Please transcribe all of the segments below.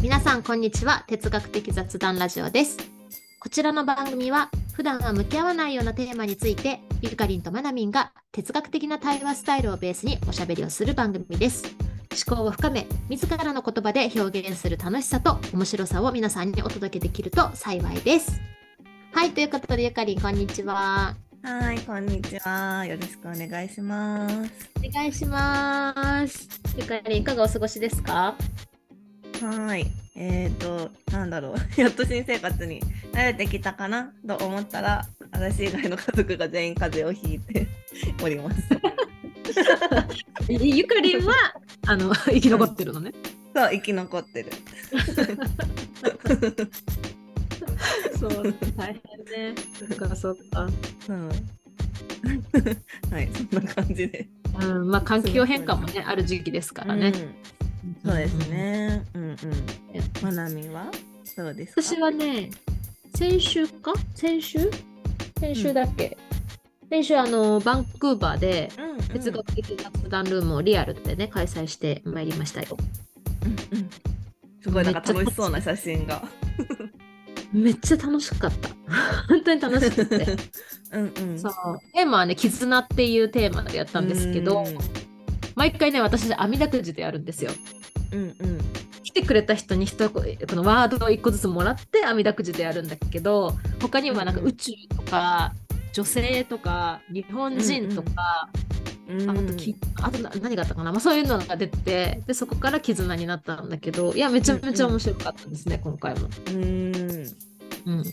皆さんこんにちは。哲学的雑談ラジオです。こちらの番組は普段は向き合わないようなテーマについてゆかりんとまなみんが哲学的な対話スタイルをベースにおしゃべりをする番組です。思考を深め自らの言葉で表現する楽しさと面白さを皆さんにお届けできると幸いです。はいということでゆかりんこんにちは。はい、こんにちは。よろしくお願いします。お願いします。ゆかりんいかがお過ごしですか？はい。えっ、ー、と、なんだろう。やっと新生活に慣れてきたかな？と思ったら、私以外の家族が全員風邪をひいて おります。ゆかりんはあの生き残ってるのね。そう、生き残ってる。そう、大変ね。そっか、そっか。うん。はい、そんな感じで。うん、まあ環境変化もね、ある時期ですからね。うん、そうですね。うんうん。まなみはどうですか？私はね、先週か？先週？先週だっけ、うん、先週あのバンクーバーで哲学的雑談ルームをリアルでね開催してまいりましたよ。うんうん、すごいなんか楽しそうな写真が。めっちゃ楽しかった。本当に楽しくて。うんうん、そうテーマはね「絆」っていうテーマでやったんですけど、毎回ね私網だくじでやるんですよ。うんうん、来てくれた人に一このワードを1個ずつもらって網だくじでやるんだけど他にはなんか宇宙とか、女性とか日本人とか、うんうん、あときあと何があったかな、まあ、そういうのが出てでそこから絆になったんだけどいやめちゃめちゃ面白かったですね、うんうん、今回も。うん。うん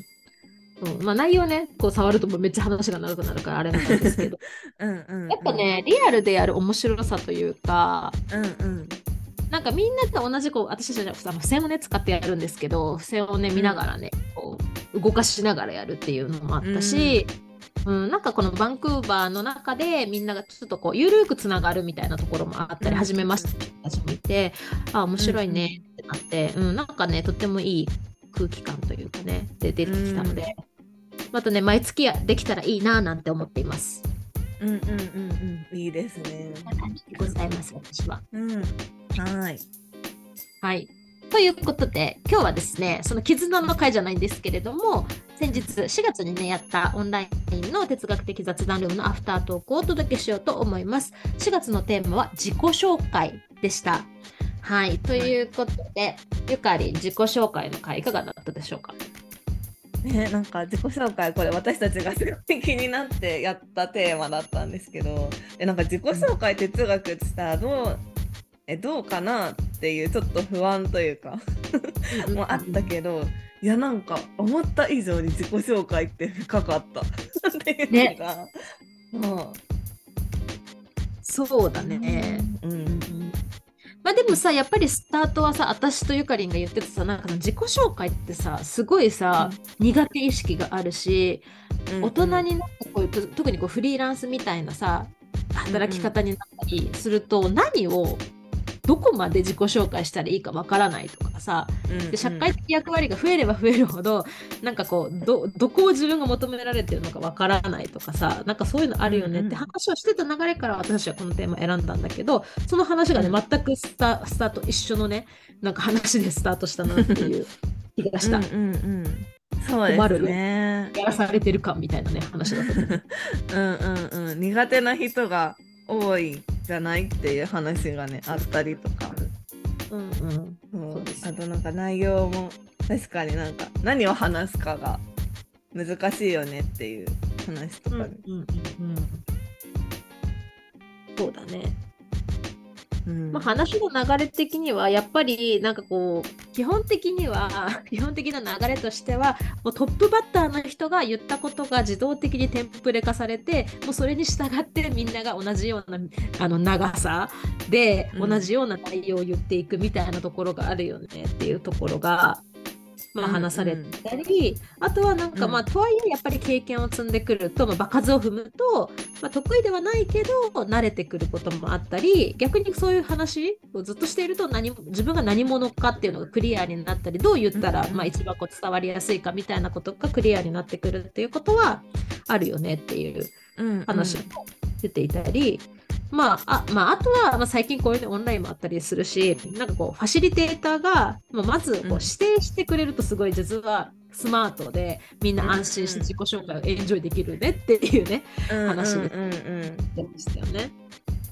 そうまあ、内容ねこう触るとめっちゃ話が長くなるからあれなんですけど。うんうん、うん、やっぱねリアルでやる面白さというか、うんうん、なんかみんなと同じこう私たちは付箋をね使ってやるんですけど付箋をね見ながらね、こう動かしながらやるっていうのもあったし、うん。うん、なんかこのバンクーバーの中でみんながちょっとこう緩くつながるみたいなところもあったり、初めまして人たちもいてあ面白いねってなって、うん、なんかねとってもいい空気感というかねで出てきたので、またね毎月できたらいいななんて思っています。うんうんうんうん、いいですね。ございます私は。うん、はい。はい。ということで今日はですねその絆の会じゃないんですけれども先日4月にねやったオンラインの哲学的雑談ルームのアフタートークをお届けしようと思います。4月のテーマは自己紹介でした。はい、ということで、はい、ゆかり自己紹介の会いかがだったでしょうか？ね、なんか自己紹介これ私たちがすごい気になってやったテーマだったんですけどえなんか自己紹介哲学ってさどうえどうかなっていうちょっと不安というか もあったけどいやなんか思った以上に自己紹介って深かったっていうのが、ね、まあそうだね。うん、うんまあでもさやっぱりスタートはさ私とゆかりんが言ってたさなんか自己紹介ってさすごいさ、うん、苦手意識があるし、うんうん、大人になってこう特にこうフリーランスみたいなさ働き方になったりすると、何をどこまで自己紹介したらいいかわからないとかさ、で社会的役割が増えれば増えるほどなんかこうどどこを自分が求められてるのかわからないとかさなんかそういうのあるよねって話をしてた流れから私はこのテーマ選んだんだけどその話がね全くスタスタート一緒のねなんか話でスタートしたなっていう気がした。うんうんうんそうですね。やらされてる感みたいなね話だった。うんうんうん。苦手な人が多いじゃないっていう話がねあったりとか、うんうん、そうあとなんか内容も確かになんか何を話すかが難しいよねっていう話とか、ね、うんうんうん、そうだね。うん、まあ、話の流れ的にはやっぱりなんかこう基本的には 基本的な流れとしてはもうトップバッターの人が言ったことが自動的にテンプレ化されてもうそれに従ってみんなが同じようなあの長さで同じような内容を言っていくみたいなところがあるよねっていうところがまあ、話されたり、うんうん、あとはなんかまあ、とはいえやっぱり経験を積んでくると、まあ、場数を踏むと、まあ、得意ではないけど慣れてくることもあったり逆にそういう話をずっとしていると何自分が何者かっていうのがクリアになったりどう言ったら、まあ、一番こう伝わりやすいかみたいなことがクリアになってくるっていうことはあるよねっていう話も出ていたり。まあ、あまあ、あとは、まあ、最近こういうのオンラインもあったりするし、なんかこう、ファシリテーターが、まずこううん指定してくれるとすごい実はスマートで、みんな安心して自己紹介をエンジョイできるねっていうね、話でうんうんうんうんやりましたよね。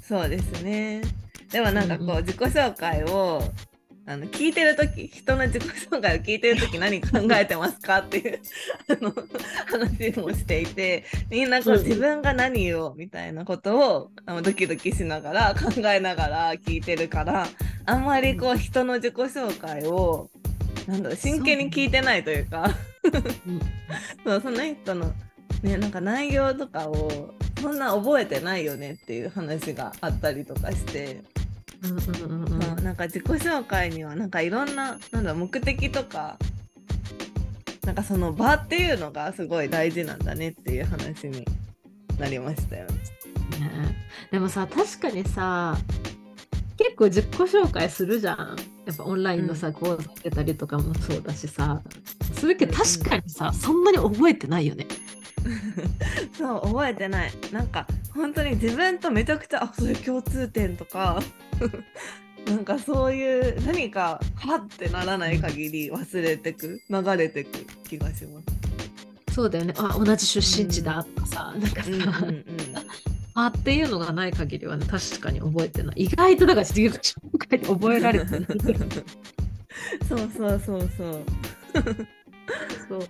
そうですね。でもなんかこうんうう自己紹介をあの聞いてる時人の自己紹介を聞いてる時何考えてますかっていう あの話もしていてみんなこう自分が何言おうみたいなことをあのドキドキしながら考えながら聞いてるからあんまりこう人の自己紹介をなんだろう真剣に聞いてないというか。うんそう その人のねなんか内容とかをそんな覚えてないよねっていう話があったりとかして、うんうんうんうんそうなんか自己紹介にはなんかいろんななんだ目的とかなんかその場っていうのがすごい大事なんだねっていう話になりましたよね。ねでもさ確かにさ結構自己紹介するじゃん。やっぱオンラインのさ、講座受けたりとかもそうだしさ。するけどうんうん。確かにさ、そんなに覚えてないよね。そう覚えてない。なんか本当に自分とめちゃくちゃあそういう共通点とか なんかそういう何かはってならない限り忘れてく流れてく気がします。そうだよね。あ同じ出身地だとかさ、なんかさ、うんうんうん。あっていうのがない限りはね確かに覚えてない。意外とだから自己紹介で覚えられて そうそうそうそう。そう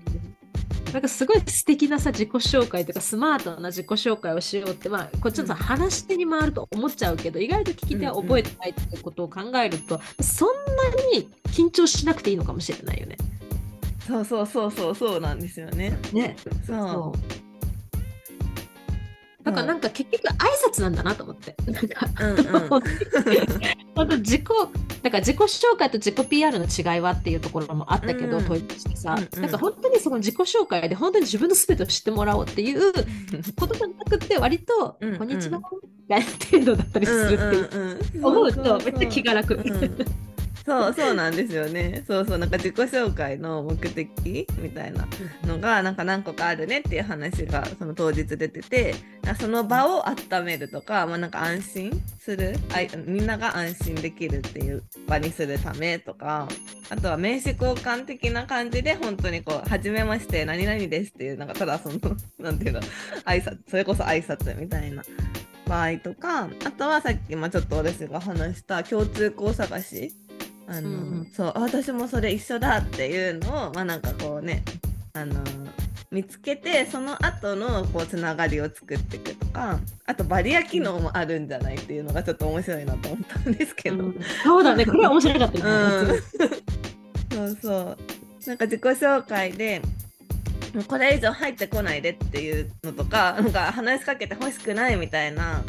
なんかすごい素敵なさ自己紹介とかスマートな自己紹介をしようってまあこっちのさ、うん話し手に回ると思っちゃうけど意外と聞き手は覚えてないってことを考えると、そんなに緊張しなくていいのかもしれないよね。そうそうそうそうそうなんですよね。ねそう。だからなんか結局挨拶なんだなと思って。なんか。本当自己だから自己紹介と自己 PR の違いはっていうところもあったけど、うん。問いとしてさ、なんか本当にその自己紹介で本当に自分の全てを知ってもらおうっていうことじゃなくて割と、こんにちはみたいな程度だったりするっていう、思うとめっちゃ気が楽。そうそうなんですよね。そうそうなんか自己紹介の目的みたいなのがなんか何個かあるねっていう話がその当日出ててその場を温めるとか、まあ、なんか安心するあみんなが安心できるっていう場にするためとかあとは名刺交換的な感じで本当にこう「はじめまして何々です」っていうなんかただその なんていうの挨拶それこそ挨拶みたいな場合とかあとはさっき、まあ、ちょっと私が話した共通項探しあの、うんうん。そうあ私もそれ一緒だっていうのをまあなんかこうねあの見つけてその後のこうつながりを作っていくとかあとバリア機能もあるんじゃないっていうのがちょっと面白いなと思ったんですけど、うん。そうだね。これは面白かったね。うん。そうそう。なんか自己紹介でもうこれ以上入ってこないでっていうのとかなんか話しかけてほしくないみたいな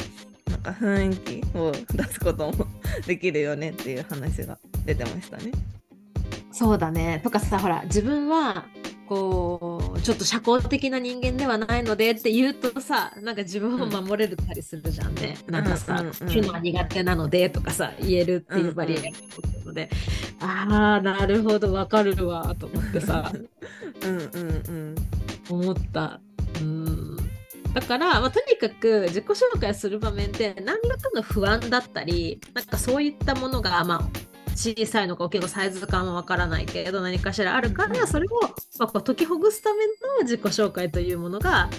なんか雰囲気を出すこともできるよねっていう話が出てましたね。そうだね。とかさ、ほら、自分は、こう、ちょっと社交的な人間ではないのでって言うとさ、なんか自分を守れるたりするじゃんね。なんかさ、うんうんうのは苦手なのでとかさ、言えるっていうバリエーションがので、ああ、なるほど、わかるわ、と思ってさ、うんうん思った。うん。だから、まあ、とにかく自己紹介する場面って何らかの不安だったりなんかそういったものが、まあ、小さいのか大きいのかサイズ感はわからないけれど何かしらあるからそれを、まあ、こう解きほぐすための自己紹介というものが、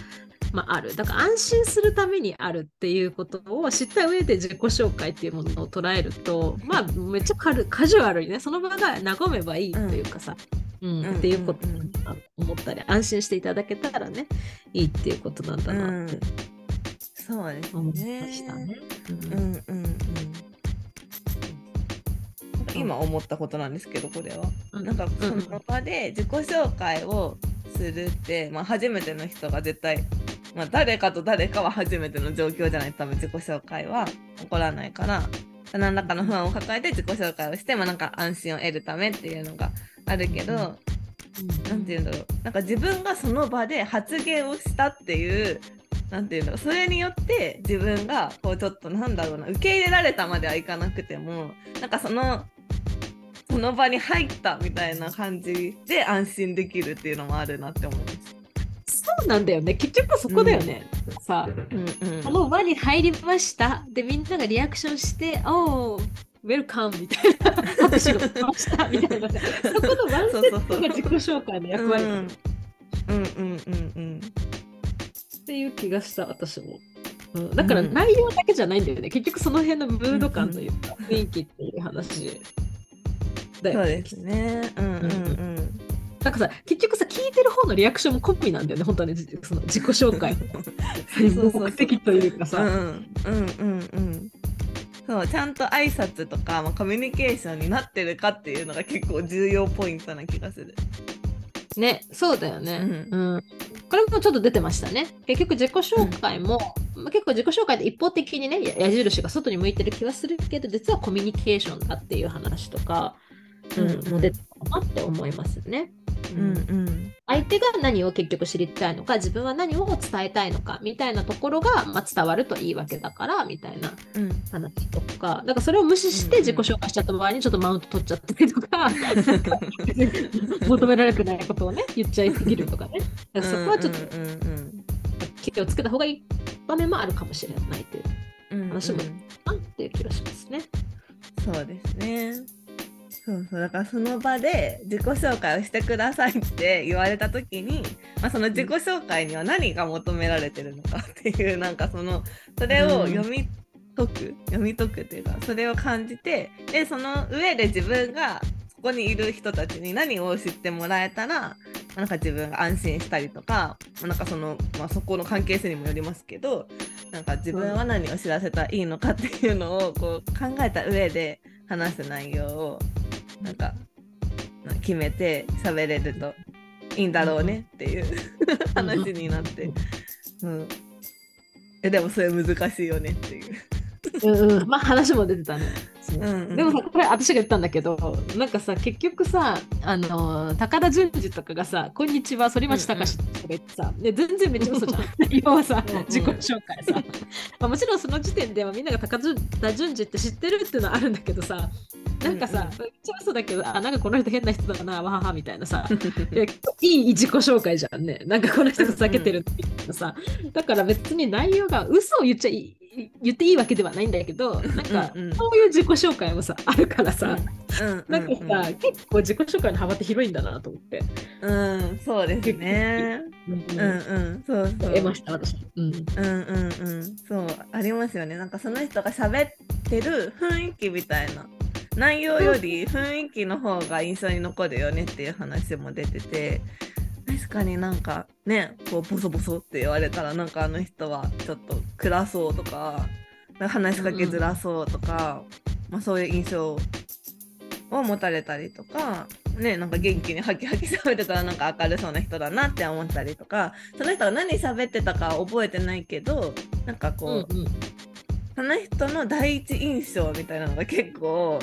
まあ、ある。だから安心するためにあるっていうことを知った上で自己紹介っていうものを捉えるとまあめっちゃカルカジュアルにねその場が和めばいいというかさ、うんうん。っていうことだなと思ったり安心していただけたらねいいっていうことなんだなってそうです思いまね。したね。うんうん今思ったことなんですけどこれは。うん。なんかうんその場で自己紹介をするって、まあ、初めての人が絶対、まあ、誰かと誰かは初めての状況じゃない。と多分自己紹介は起こらないから何らかの不安を抱えて自己紹介をして、まあ、なんか安心を得るためっていうのがあるけど、うん。なんて言うんだろう。なんか自分がその場で発言をしたっていうなんていうんだろう。それによって自分がこうちょっとなんだろうな受け入れられたまではいかなくてもなんかそのその場に入ったみたいな感じで安心できるっていうのもあるなって思います。そうなんだよね。結局そこだよね。さ、うんうんこの輪に入りました。で、みんながリアクションして、おー、ウェルカムみたいな、拍手が来ましたみたいな。そこのワンセットが自己紹介の役割だうんうんうんうんうんっていう気がした、私も。うん、だからうん内容だけじゃないんだよね。結局その辺のムード感というか、雰囲気っていう話だよね。そうですねうんうんうんなんかさ、結局さ、聞いてる方のリアクションもコピーなんだよね、本当はね、じその自己紹介 目的というかうんさ。うんうんうんそうちゃんと挨拶とか、まあ、コミュニケーションになってるかっていうのが結構重要ポイントな気がする。ね、そうだよね。ううん。これもちょっと出てましたね。結局自己紹介も、まあ結構自己紹介で一方的にね、や矢印が外に向いてる気はするけど、実はコミュニケーションだっていう話とか、うんも出てたなって思いますね。うんうん相手が何を結局知りたいのか自分は何を伝えたいのかみたいなところが、まあ、伝わるといいわけだからみたいな話とかだかそれを無視して自己紹介しちゃった場合にちょっとマウント取っちゃったりとか求められてないことをね言っちゃいすぎるとかねかそこはちょっと気をつけた方がいい場面もあるかもしれないといううんうん話もなっていう気がしますね。そうですね。そうそう。だからその場で自己紹介をしてくださいって言われた時に、まあ、その自己紹介には何が求められてるのかっていうなんかそのそれを読み解く、読み解くっていうかそれを感じてでその上で自分がそこにいる人たちに何を知ってもらえたらまあなんか自分が安心したりとか,、まあ、なんかその、まあ、そこの関係性にもよりますけどなんか自分は何を知らせたらいいのかっていうのをこう考えた上で話す内容をなんかまあ決めて喋れるといいんだろうねっていう話になって、うん、えでもそれ難しいよねっていう。うんうん、まあ話も出てたね。そうでもさこれ私が言ったんだけどなんかさ結局さあの高田純次とかがさ「こんにちは反町隆史」とか言ってさ、で全然めっちゃ嘘じゃん。要はさ自己紹介さ、まあ、もちろんその時点ではみんなが高田純次って知ってるっていうのはあるんだけどさなんかさ、めっちゃ嘘だけどあなんかこの人変な人だなわははみたいなさいやいい自己紹介じゃんね。なんかこの人ふざけてるっていうかさ、だから別に内容が嘘を言っちゃいい言っていいわけではないんだけど、なんかそういう自己紹介もさ、あるからさ、うんなんかさ、結構自己紹介の幅って広いんだなと思って。うん、うん、そうですね。うんうんうん、そうそう。得ました、私。うん。うんうんうん、そうありますよね。なんかその人が喋ってる雰囲気みたいな内容より雰囲気の方が印象に残るよねっていう話も出てて確かになんかねこうボソボソって言われたらなんかあの人はちょっと暗そうとか話しかけづらそうとか、まあ、そういう印象を持たれたりとか。ね、なんか元気にハキハキ喋ってたらなんか明るそうな人だなって思ったりとかその人が何喋ってたかは覚えてないけどなんかこう、うんその人の第一印象みたいなのが結構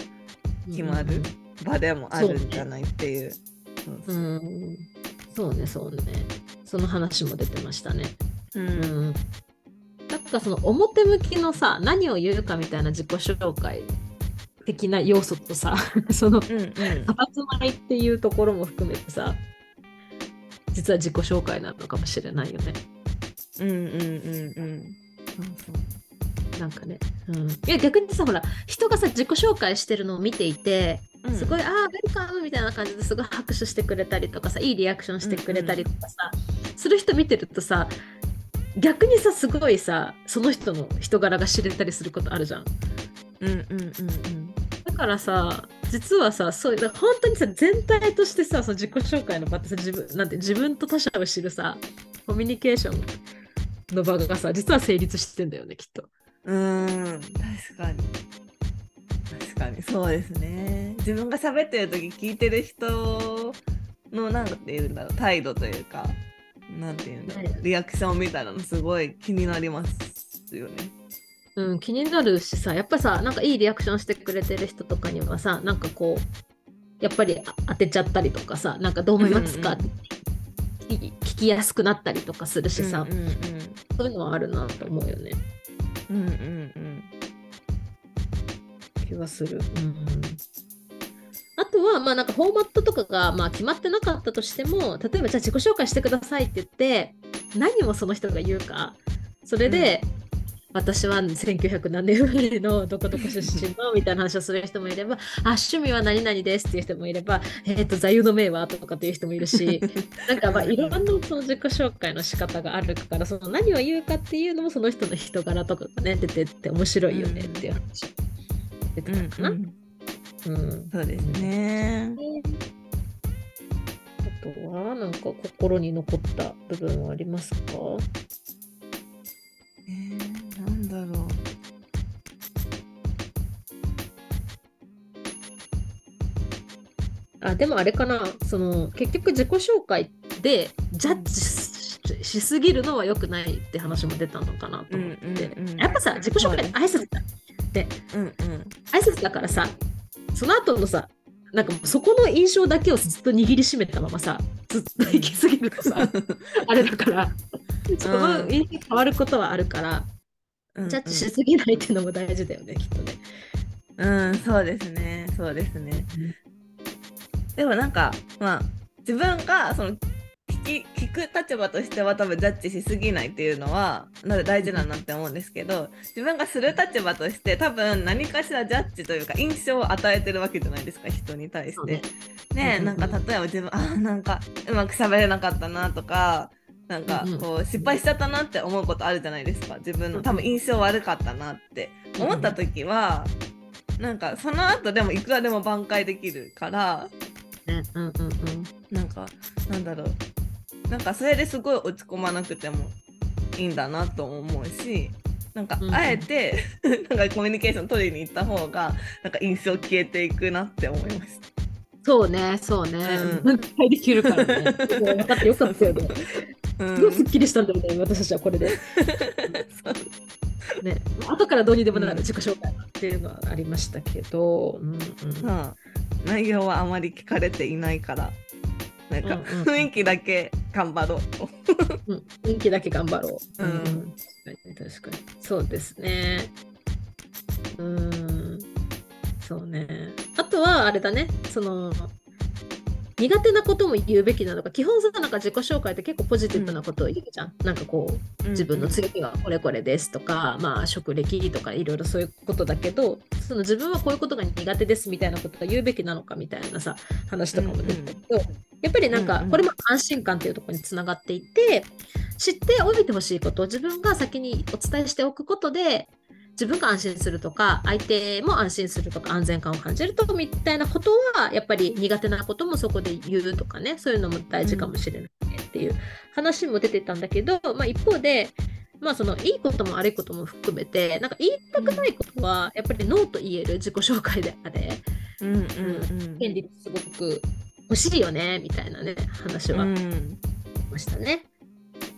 決まる場でもあるんじゃないっていう。そううそうんそうね、そうね。その話も出てましたね。ううんん。なんかその表向きのさ、何を言うかみたいな自己紹介的な要素とさ、そのうんうんまいっていうところも含めてさ、実は自己紹介なのかもしれないよね。うんうんうんうんなんかね。うん、いや逆にさ、ほら、人がさ、自己紹介してるのを見ていて、うんすごい、ああ、ウェルカムみたいな感じですごい拍手してくれたりとかさ、いいリアクションしてくれたりとかさ、する人見てるとさ、逆にさ、すごいさ、その人の人柄が知れたりすることあるじゃん。うんうんうんうん。だからさ、実はさ、そういう、本当にさ、全体としてさ、その自己紹介の場ってさ、自分、なんて、自分と他者を知るさ、コミュニケーションの場がさ、実は成立してんだよね、きっと。うんうん。確かに。確かに。そうですね自分が喋ってる時聞いてる人のなんて言うんだろう態度というかなんて言うんだろねうリアクションみたいなのすごい気になりますよね。うん、気になるしさ、やっぱさ、なんかいいリアクションしてくれてる人とかにはさ、なんかこう、やっぱりあ当てちゃったりとかさ、なんかどう思いますか、うんうん聞き聞きやすくなったりとかするしさ、うんうんそういうのはあるなと思うよね。うんうんうん気がする。うんあとは、まあなんかフォーマットとかが、まあ、決まってなかったとしても、例えばじゃあ自己紹介してくださいって言って、何をその人が言うかそれで、私は1900何年生まれのどこどこ出身のみたいな話をする人もいれば、あ、趣味は何々ですっていう人もいれば、えっ、と、座右の銘はとかっていう人もいるし、なんかまあいろんなその自己紹介の仕方があるから、その何を言うかっていうのもその人の人柄とかがね、出てって面白いよねっていう話。出てたかな？うん。そうですね。あとは、なんか心に残った部分はありますか？えー、なんだろう。あでもあれかなその結局自己紹介でジャッジししすぎるのは良くないって話も出たのかなと思って、うんうんうんやっぱさ自己紹介って挨拶だでうんうん。挨拶だからさその後のさなんかそこの印象だけをずっと握りしめたままさずっと行き過ぎるとさあれだからその印象変わることはあるから、うんジャッジしすぎないっていうのも大事だよねきっとね。うん、そうですね。そうですねうん。でもなんか、まあ、自分がその聞き聞く立場としては多分ジャッジしすぎないっていうのはな大事だなって思うんですけど自分がする立場として多分何かしらジャッジというか印象を与えてるわけじゃないですか人に対して。ね。なんか例えば自分あーなんかうまく喋れなかったなとかなんかうんうん。こう失敗しちゃったなって思うことあるじゃないですか自分の多分印象悪かったなって。思った時はなんかその後でもいくらでも挽回できるからねうんうんうん。なんかなんだろうなんかそれですごい落ち込まなくてもいいんだなと思うしなんかうんうんあえて なんかコミュニケーション取りに行った方がなんか印象消えていくなって思いました。そうね、そうね。うん分解できるからね。分かってよかったよね。うんすごいすっきりしたんだよね、私たちはこれで。ね、後からどうにでもなる自己紹介っていうのはありましたけど、うんうんまあ内容はあまり聞かれていないからなんかうんうん雰囲気だけ頑張ろうと。うん、人気だけ頑張ろう。うん確かに確かに。そうですね。うん。そうね。あとはあれだね、その苦手なことも言うべきなのか、基本さ、なんか自己紹介って結構ポジティブなことを言うじゃん。なんかこう、自分の強みはこれこれですとか、まあ職歴とかいろいろそういうことだけどその自分はこういうことが苦手ですみたいなことが言うべきなのかみたいなさ話とかも出てたけど、やっぱりなんかこれも安心感っていうところにつながっていて知っておいてほしいことを自分が先にお伝えしておくことで自分が安心するとか相手も安心するとか安全感を感じるとみたいなことはやっぱり苦手なこともそこで言うとかねそういうのも大事かもしれないねっていう話も出てたんだけど、まあ、一方でまあそのいいことも悪いことも含めてなんか言いたくないことはやっぱりノーと言える自己紹介であれうんうんうん。権利すごく欲しいよねみたいなね話はしうんましたね。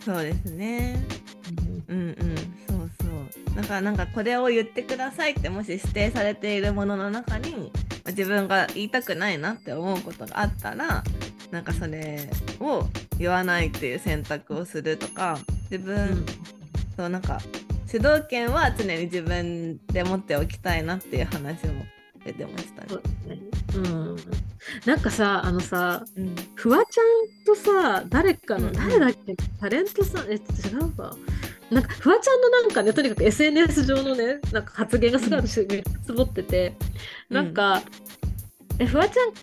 そうですね。うんうん、そうそう。だからなんかこれを言ってくださいってもし指定されているものの中にまあ自分が言いたくないなって思うことがあったらなんかそれを言わないっていう選択をするとか自分、うんそうなんか主導権は常に自分で持っておきたいなっていう話も出てましたねそう。ん、なんかさあのさうん。フワちゃんとさ誰かの、うんうん。誰だっけ？タレントさん？え違うかなんかフワちゃんのなんかねとにかく SNS 上のねなんか発言がすごい私めっちゃつぼってて、なんか、えフワちゃん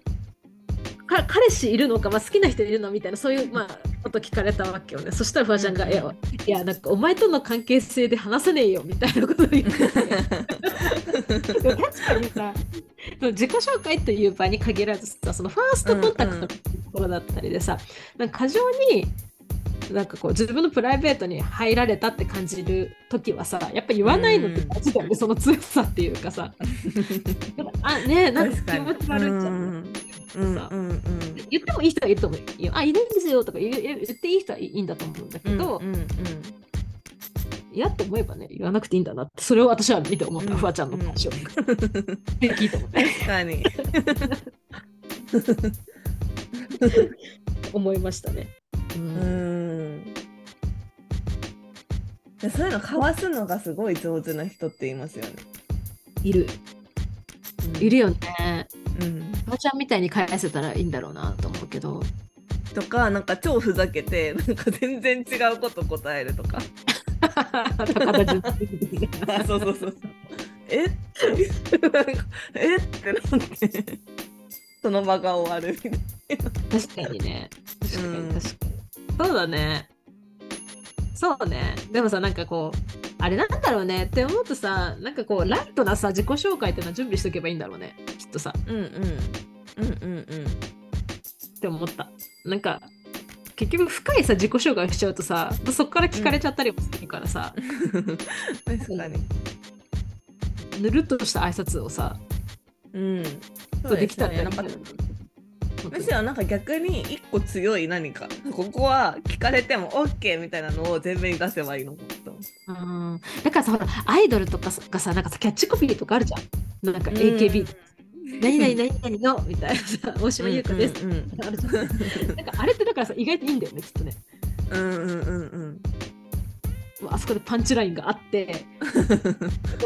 か彼氏いるのか、まあ、好きな人いるのみたいなそういう、まあ、こと聞かれたわけよね。そしたらフワちゃんが「うん。いやいやなんかお前との関係性で話せねえよ」みたいなことを言って。確かにさ 自己紹介という場に限らずさそのファーストコンタクトのところだったりでさ、なんか過剰になんかこう自分のプライベートに入られたって感じる時はさやっぱ言わないのって大事だよね、その強さっていうかさあねなんか気持ち悪いじゃん。うんうんうんうん言ってもいい人はいると思うよ。あ、いるんですよとか言っていい人はいいんだと思うんだけど、うんうんうん嫌って思えばね、言わなくていいんだなって、それを私は見て思った、うんフワちゃんの話を。で聞いて思って確かに。思いましたね。ううんん。でそういうのかわすのがすごい上手な人って言いますよね。いる。いるよね。うん。フワちゃんみたいに返せたらいいんだろうなと思うけど。とかなんか超ふざけてなんか全然違うこと答えるとかあ そうそうそうえ？え？ってなってその場が終わるみたいな確かにね確かに確かに、そうだね。そうね。でもさなんかこうあれなんだろうね。って思うとさなんかこうライトなさ自己紹介っていうのは準備しとけばいいんだろうね。きっとさ。うんうん。うんうんうん。って思った。なんか結局深いさ自己紹介しちゃうとさそっから聞かれちゃったりもするからさ、確かに。ぬるっとした挨拶をさうん。そうできたらなんかむしろなんか逆に一個強い何か。ここは聞かれても OK みたいなのを全面に出せばいいのかとうん。だからさほらアイドルとかがさなんかさキャッチコピーとかあるじゃん。なんか AKB、何々何々のみたいなさ大島優子です、なんかあれってだからさ意外といいんだよねきっとね。うんうんうんうん。あそこでパンチラインがあって。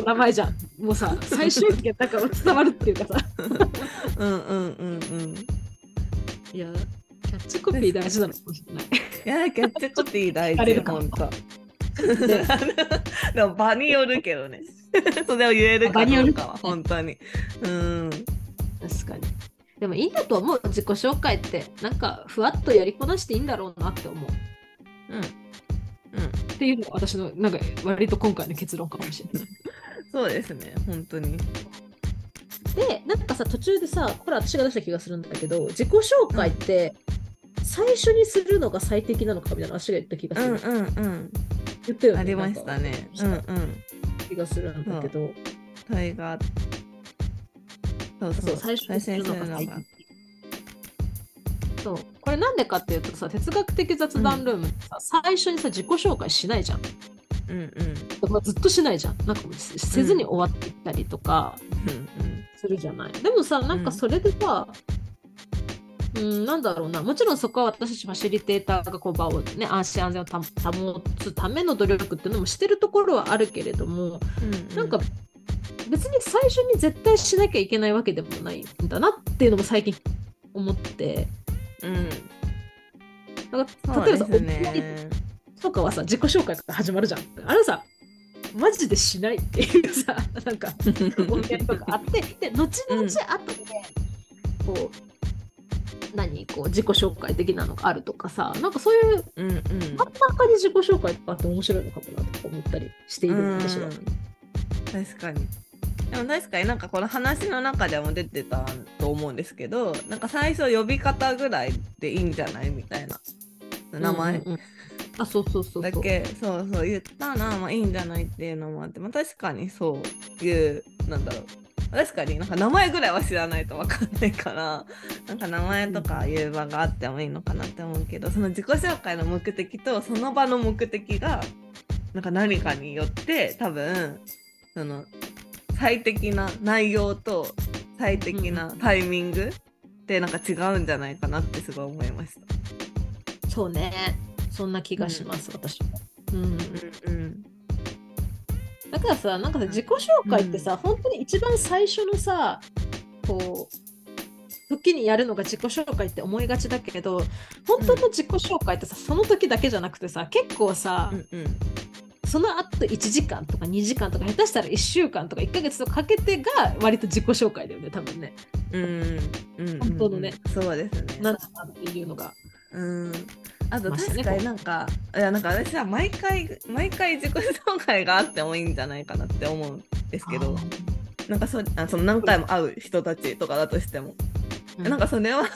名前じゃん。もうさ最終形なんか伝わるっていうかさ。うんうんうんうんいや、キャッチコピー大事なのかもしれない。いや、キャッチコピー大事、本当。でも場によるけどね。それを言えるかどうかは、本当に。うん。確かに。でもいいんだと思う、自己紹介って。なんか、ふわっとやりこなしていいんだろうなって思う。うん。うん。っていうのが私の、なんか、割と今回の結論かもしれない。そうですね、本当に。でなんかさ途中でさこれ私が出した気がするんだけど自己紹介って最初にするのが最適なのかみたいな私が言った気がする。うんうんうん、言ったよね。ありましたね。うんうん。気がするんだけど。それがそうそう最初にするのが最適。そうこれなんでかっていうとさ哲学的雑談ルームってさ、うん、最初にさ自己紹介しないじゃん。うんうんまあ、ずっとしないじゃん。なんかせずに終わっていったりとか、うんうん、するじゃない。でもさ、なんかそれでさ、うん、うんなんだろうな、もちろんそこは私たちファシリテーターがこう場をね、安心安全を保つための努力っていうのもしてるところはあるけれども、うんうん、なんか別に最初に絶対しなきゃいけないわけでもないんだなっていうのも最近思って。うん。なんか例えばさ、ね、とかはさ、自己紹介から始まるじゃん。あれさ、マジでしないっていうさ なんか音源とかあってで後々後でこう、何こう自己紹介的なのがあるとかさなんかそういう、うんうん、真ん中に自己紹介とかって面白いのかもなと思ったりしているんでしょう。確かに。でも確かになんかこの話の中でも出てたと思うんですけどなんか最初呼び方ぐらいでいいんじゃないみたいな。名前、うんうんあそうそうそうだけそうそう言ったな。まあいいんじゃないっていうのもあって、まあ、確かにそういうなんだろう。確かになんか名前ぐらいは知らないと分かんないから。なんか名前とかいう場があってもいいのかなって思うけどその自己紹介の目的とその場の目的がなんか何かによって多分その最適な内容と最適なタイミングってなんか違うんじゃないかなってすごい思いました。そうねそんな気がします、うん、私も。うんうんうんだからさなんかさ自己紹介ってさ、うん、本当に一番最初のさこう時にやるのが自己紹介って思いがちだけど本当の自己紹介ってさ、その時だけじゃなくてさ結構さ、うんうん、その後1時間とか2時間とか下手したら1週間とか1ヶ月とかけてが割と自己紹介だよね多分ね。うん、うん、本当のね。そうですね。なんだっていうのが。うんあと確かになんか、いやなんか私は毎回毎回自己紹介があってもいいんじゃないかなって思うんですけど。なんかそあその何回も会う人たちとかだとしても、うん、なんかそれは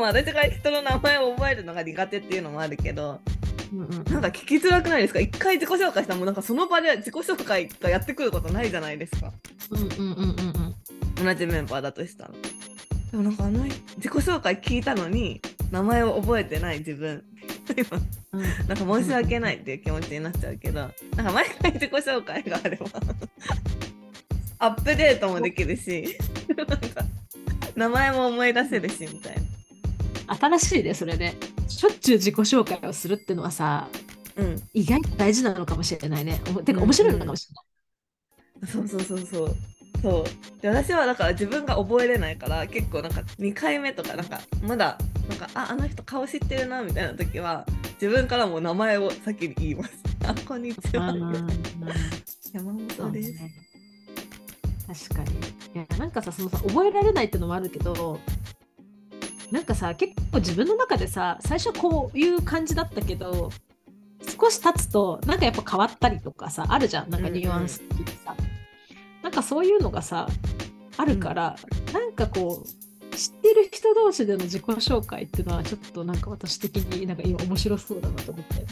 私が人の名前を覚えるのが苦手っていうのもあるけど、うんうん、なんか聞きづらくないですか？一回自己紹介したらもうなんかその場で自己紹介がやってくることないじゃないですか、うんうんうんうん、同じメンバーだとしたら。でもなんかあの自己紹介聞いたのに名前を覚えてない自分なんか申し訳ないっていう気持ちになっちゃうけどなんか毎回自己紹介があれば。アップデートもできるしなんか名前も思い出せるしみたいな。新しいねそれね。しょっちゅう自己紹介をするっていうのはさ、うん、意外と大事なのかもしれないね。てか面白いのかもしれない、うんうん、そうそうそうそうそうで私はだから自分が覚えれないから結構なんか2回目とかなんかまだなんかああの人顔知ってるなみたいな時は自分からも名前を先に言います。あこんにちは。山本です。ね、確かに。いやなんかさそのさ覚えられないっていうのもあるけどなんかさ結構自分の中でさ最初こういう感じだったけど少し経つとなんかやっぱ変わったりとかさあるじゃんなんかニュアンスってさ、うんうん、なんかそういうのがさあるから、うん、なんかこう知ってる人同士での自己紹介っていうのはちょっとなんか私的になんか今面白そうだなと思って。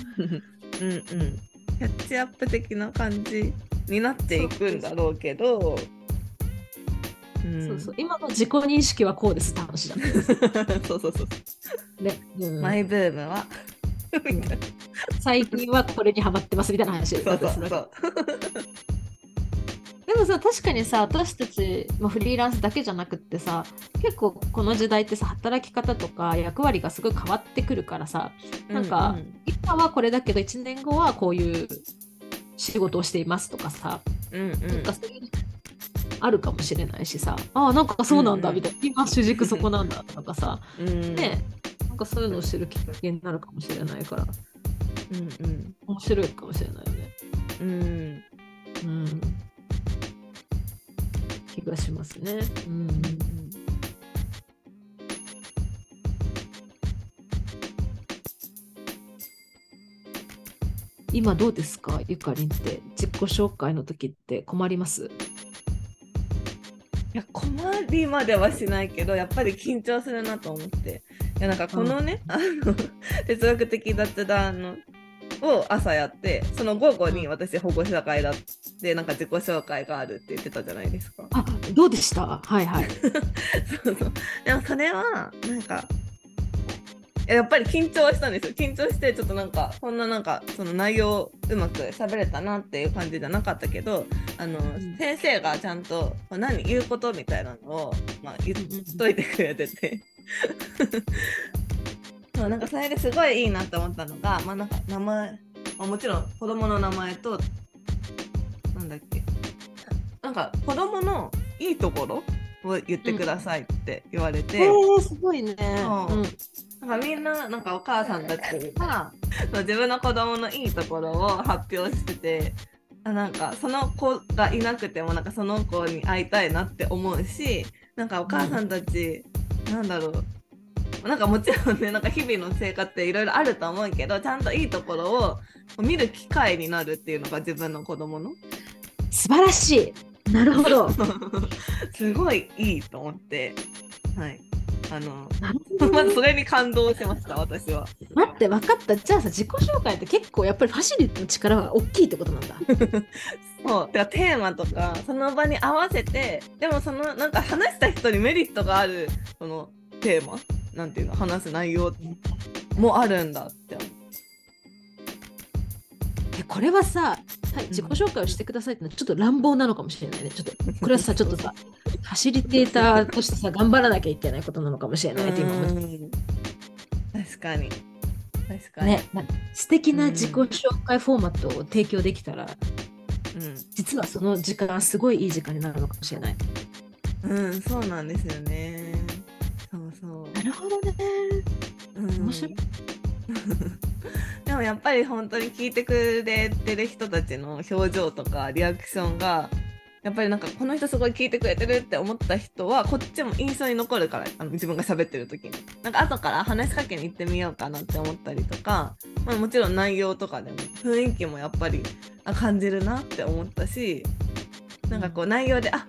うんうん。キャッチアップ的な感じになっていくんだろうけど。そうそう。今の自己認識はこうです。って話だそうそうそう。ね、うん、マイブームは。最近はこれにハマってますみたいな話そうそうそうでもさ確かにさ私たち、まあ、フリーランスだけじゃなくってさ結構この時代ってさ働き方とか役割がすごい変わってくるからさなんか、うん。うん、今はこれだけど1年後はこういう仕事をしていますとかさ、うんうん、なんかそういうあるかもしれないしさあなんかそうなんだみたいな、今主軸そこなんだとかさ、うん、ねなんかそういうのを知るきっかけになるかもしれないから、うんうん、面白いかもしれないよね。うん、うん、気がしますね。うん、今どうですか？ゆかりんって自己紹介の時って困ります？や困りまではしないけどやっぱり緊張するなと思って。いやなんかこのね、うん、あの 哲学的雑談のを朝やってその午後に私保護者会だってなんか自己紹介があるって言ってたじゃないですか。あどうでした？はいはい。そうそう。でもそれはなんかやっぱり緊張はしたんですよ。緊張してちょっとなんかそんななんかその内容うまく喋れたなっていう感じじゃなかったけどあの、うん、先生がちゃんと何言うことみたいなのを、まあ、言っといてくれてて。そうなんかそれですごいいいなって思ったのが、まあ、なんか名前、まあ、もちろん子供の名前となんだっけ？なんか子供のいいところを言ってくださいって言われて、うん、すごいね、うん。なんかみんななんかお母さんたちが自分の子供のいいところを発表しててあなんかその子がいなくてもなんかその子に会いたいなって思うしなんかお母さんたち、うん、なんだろう。なんかもちろんねなんか日々の生活っていろいろあると思うけどちゃんといいところを見る機会になるっていうのが自分の子供の素晴らしい。なるほど。すごいいいと思って。はい。あのまず それに感動しました私は。待って分かった。じゃあさ自己紹介って結構やっぱりファシリティの力が大きいってことなんだ。そう。だテーマとかその場に合わせてでもそのなんか話した人にメリットがあるそのテーマ？なんていうの？話す内容もあるんだって思えこれはさはい、自己紹介をしてくださいってのはちょっと乱暴なのかもしれないね。ちょっとこれはさ、ちょっとさ、ファシリテーターとしてさ、頑張らなきゃいけないことなのかもしれないって今確かに。確かに。ね、素敵な自己紹介フォーマットを提供できたら、うん、実はその時間すごいいい時間になるのかもしれない。うん、そうなんですよね。そうそう。なるほどね。うん、面白い。もやっぱり本当に聞いてくれてる人たちの表情とかリアクションがやっぱりなんかこの人すごい聞いてくれてるって思った人はこっちも印象に残るからあの自分が喋ってる時になんか後から話しかけに行ってみようかなって思ったりとか、まあ、もちろん内容とかでも雰囲気もやっぱりあ感じるなって思ったしなんかこう内容であ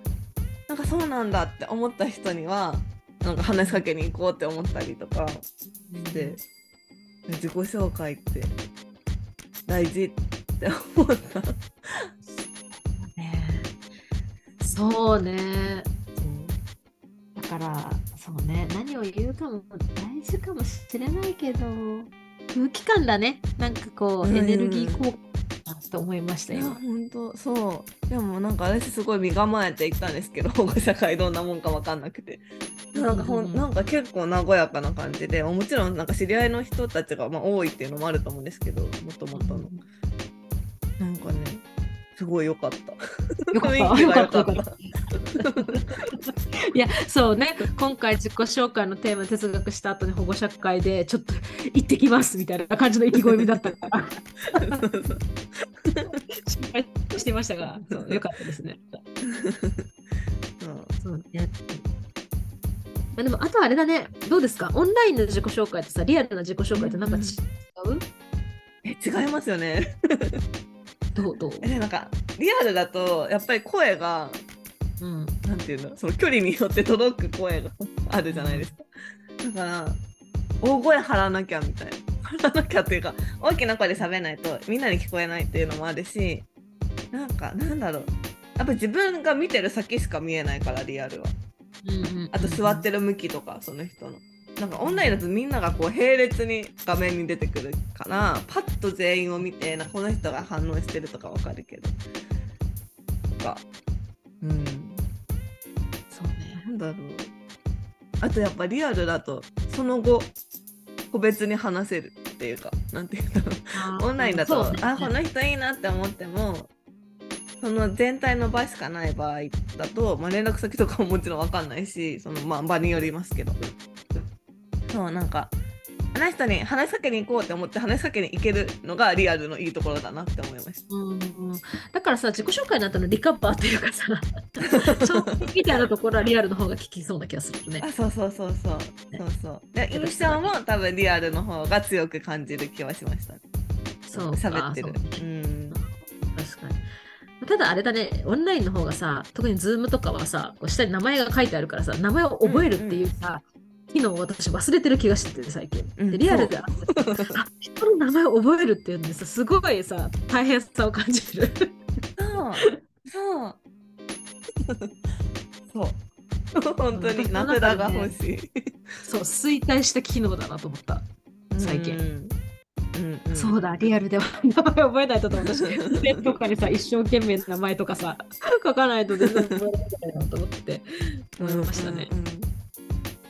なんかそうなんだって思った人にはなんか話しかけに行こうって思ったりとかして。自己紹介って大事って思った。そうね。だからそうね何を言うかも大事かもしれないけど空気感だねなんかこう、エネルギー効果と思いましたよ。本当そうでもなんか私すごい身構えていったんですけど保護者会どんなもんか分かんなくてなんかほんなんか結構和やかな感じでもちろんなんか知り合いの人たちがまあ多いっていうのもあると思うんですけどもともとのなんかねすごい良かった。よかった。よかった。いやそうね今回自己紹介のテーマ哲学した後に保護者会でちょっと行ってきますみたいな感じの意気込みだったから心 配してましたがそう。よかったですね。そう。ね。まあ、でもあとあれだね。どうですか？オンラインの自己紹介とさリアルな自己紹介ってなんか違う、え違いますよね。どうどう？えなんかリアルだとやっぱり声がうん。なんていうの？その距離によって届く声が あるじゃないですか。だから大声張らなきゃみたいな。張らなきゃっていうか大きな声で喋んないとみんなに聞こえないっていうのもあるしなんかなんだろうやっぱ自分が見てる先しか見えないからリアルは。うんうんあと座ってる向きとかその人の。なんかオンラインだとみんながこう並列に画面に出てくるからパッと全員を見てなこの人が反応してるとかわかるけど。とかうんそうねなんだろう。あとやっぱリアルだとその後個別に話せるっていうかなんていうんだろう。オンラインだと、ねあこの人いいなって思ってもその全体の場しかない場合だと、まあ、連絡先とかももちろん分かんないしその、まあ、場によりますけどそうなんかあの人に話しかけに行こうって思って話しかけに行けるのがリアルのいいところだなって思いました。うんうんだからさ自己紹介の後のリカバーというかさ みたいなところはリアルの方が聞きそうな気がするねあ。そうそうそうそうそうそう。で印象も多分リアルの方が強く感じる気はしました。そうか喋ってる。そうねうん。確かに。ただあれだね、オンラインの方がさ、特にズームとかはさ、下に名前が書いてあるからさ、名前を覚えるっていうさ、機能を私忘れてる気がしてて最近。うんでリアルでああ人の名前を覚えるっていうんですすごいさ、大変さを感じる。そう。そう。そう。本当に名札が欲しい。そう、衰退した機能だなと思った。最近うん。そうだ、リアルでは名前覚えないとと思ったし、ネとかにさ、一生懸命名前とかさ、書かないと全然覚えられないなと思って思いましたね。うんうんうん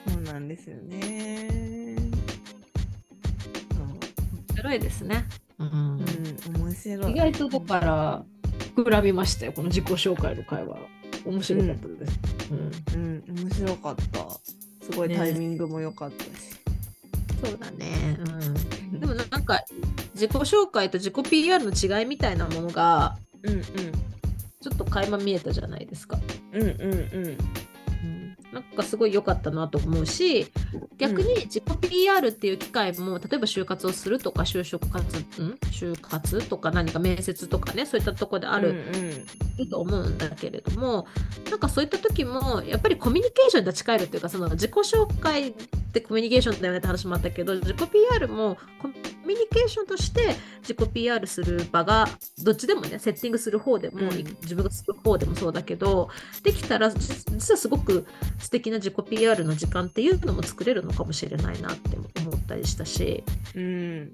そうなんですよね。面白いですね。うんそううん、面白い。意外とだから膨らみましたよこの自己紹介の会話面白かったです、うんうん、面白かった。すごいタイミングも良かったし。そうだね、うん、でもなんか自己紹介と自己 PR の違いみたいなものがうんうん。ちょっと垣間見えたじゃないですか、うんうんうん。うん、なんかすごい良かったなと思うし逆に自己 PR っていう機会も例えば就活をするとか就職活ん？就活とか何か面接とかねそういったところである、うんうん。と思うんだけれどもなんかそういった時もやっぱりコミュニケーションに立ち返るっていうかその自己紹介ってコミュニケーションだよねって話もあったけど自己 PR もコミュニケーションとして自己 PR する場がどっちでもねセッティングする方でも、うん。自分がする方でもそうだけどできたらじ実はすごく素敵な自己 PR の時間っていうのも作れるのかもしれないなって思ったりしたし、うん。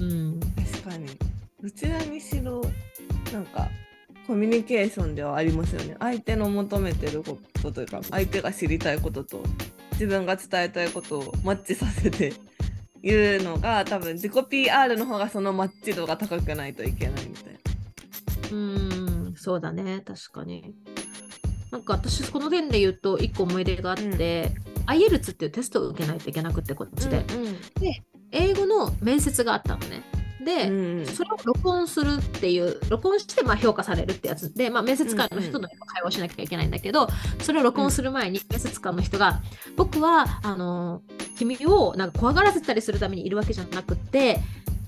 うん、確かに。どちらにしろ、なんか、コミュニケーションではありますよね。相手の求めてることというか、相手が知りたいことと、自分が伝えたいことをマッチさせて 言うのが、多分自己 PR の方がそのマッチ度が高くないといけないみたいな。うん、そうだね、確かに。なんか私、この点で言うと、一個思い出があって、IELTS っていうテストを受けないといけなくって、こっちで。英語の面接があったのね。で、うんうん。それを録音するっていう、録音してまあ評価されるってやつ。で、まあ、面接官の人と会話をしなきゃいけないんだけど、それを録音する前に面接官の人が、僕はあの君をなんか怖がらせたりするためにいるわけじゃなくって、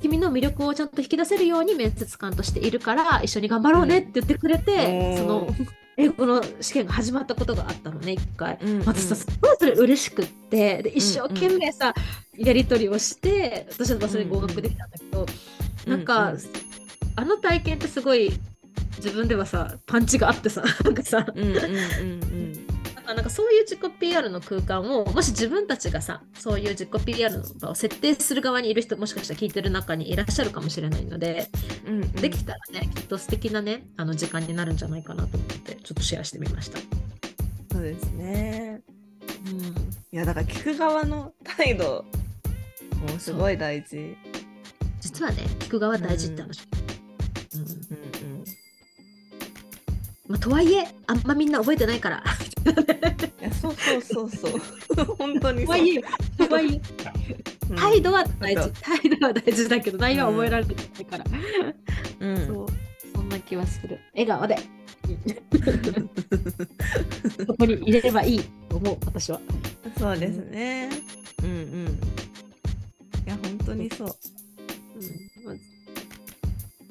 君の魅力をちゃんと引き出せるように面接官としているから一緒に頑張ろうねって言ってくれて、うん。その英語の試験が始まったことがあったのね一回。うんうん。私さすごいそれ嬉しくって。で一生懸命さ、やり取りをして私はそれに合格できたんだけど、なんか、うん。あの体験ってすごい自分ではさパンチがあってさなんかさ、うんうんうんうんだからなんかそういう自己 PR の空間をもし自分たちがさそういう自己 PR の場を設定する側にいる人もしかしたら聞いてる中にいらっしゃるかもしれないので、うんうんできたらねきっと素敵なねあの時間になるんじゃないかなと思ってちょっとシェアしてみました。そうですね。うんいやだから聞く側の態度もすごい大事。実はね聞く側大事って話。うんうんうん。まあ、とはいえあんまみんな覚えてないから。いやそうそうそうそう。本当にとはいえとはいえ。うん。態度は大あ事態度は大事だけど内容は覚えられてないから、うん。そう。そんな気はする。笑顔で。そこに入れればいいと思う私は。そうですね。うんうん。いや本当にそう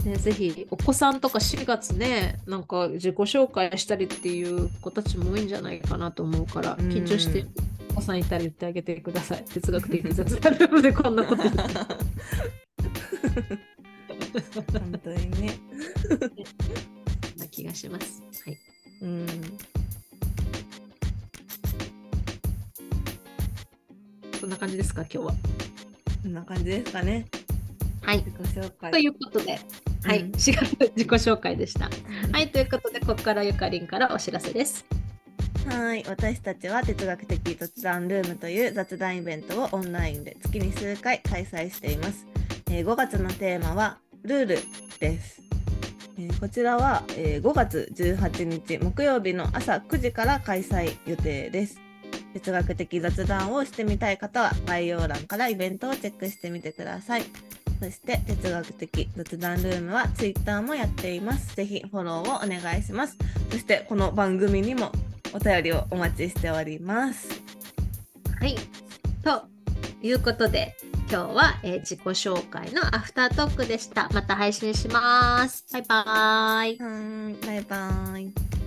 ね、ぜひお子さんとか4月ねなんか自己紹介したりっていう子たちも多いんじゃないかなと思うからうん。緊張してるお子さんいたら言ってあげてください。哲学的雑談ルームで こんなこと本当にね。な気がします。はい。うん。そんな感じですか今日は。こんな感じですかね。はい。ということではい、うん4月自己紹介でしたはいということでここからゆかりんからお知らせですはい、私たちは哲学的雑談ルームという雑談イベントをオンラインで月に数回開催しています。えー5月のテーマはルールです。えーこちらは、えー5月18日木曜日の朝9時から開催予定です。哲学的雑談をしてみたい方は概要欄からイベントをチェックしてみてください。そして哲学的雑談ルームは Twitter もやっています。ぜひフォローをお願いします。そしてこの番組にもお便りをお待ちしております。はい。ということで、今日は、えー自己紹介のアフタートークでした。また配信します。バイバーイ。はい、バイバイ。